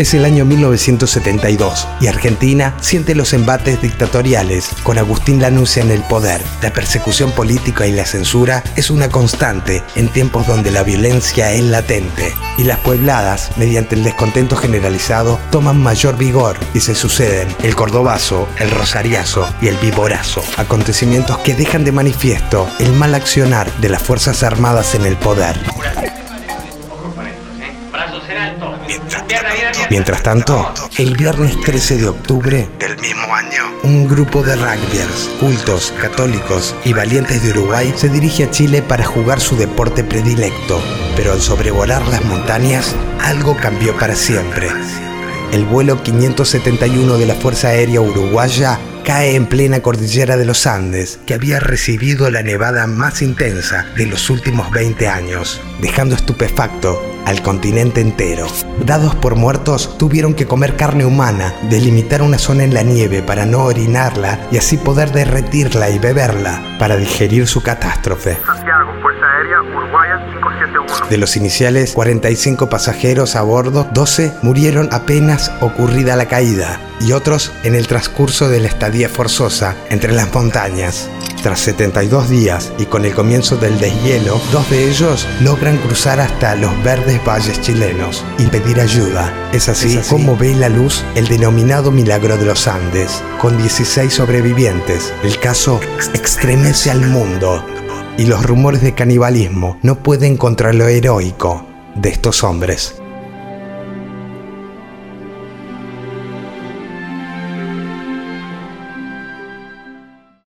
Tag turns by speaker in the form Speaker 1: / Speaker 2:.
Speaker 1: Es el año 1972 y Argentina siente los embates dictatoriales con Agustín Lanusse en el poder. La persecución política y la censura es una constante en tiempos donde la violencia es latente y las puebladas, mediante el descontento generalizado, toman mayor vigor y se suceden el cordobazo, el rosariazo y el viborazo, acontecimientos que dejan de manifiesto el mal accionar de las Fuerzas Armadas en el poder. Mientras tanto, el viernes 13 de octubre del mismo año, un grupo de rugbyers, cultos, católicos y valientes de Uruguay se dirige a Chile para jugar su deporte predilecto. Pero al sobrevolar las montañas, algo cambió para siempre. El vuelo 571 de la Fuerza Aérea Uruguaya cae en plena cordillera de los Andes, que había recibido la nevada más intensa de los últimos 20 años, dejando estupefacto al continente entero. Dados por muertos, tuvieron que comer carne humana, delimitar una zona en la nieve para no orinarla y así poder derretirla y beberla para digerir su catástrofe.
Speaker 2: Santiago, Fuerza Aérea Uruguaya 571.
Speaker 1: De los iniciales 45 pasajeros a bordo, 12 murieron apenas ocurrida la caída y otros en el transcurso de la estadía forzosa entre las montañas. Tras 72 días y con el comienzo del deshielo, dos de ellos logran cruzar hasta los verdes valles chilenos y pedir ayuda. Es así, como ve la luz el denominado Milagro de los Andes, con 16 sobrevivientes. El caso estremece al mundo y los rumores de canibalismo no pueden contra lo heroico de estos hombres.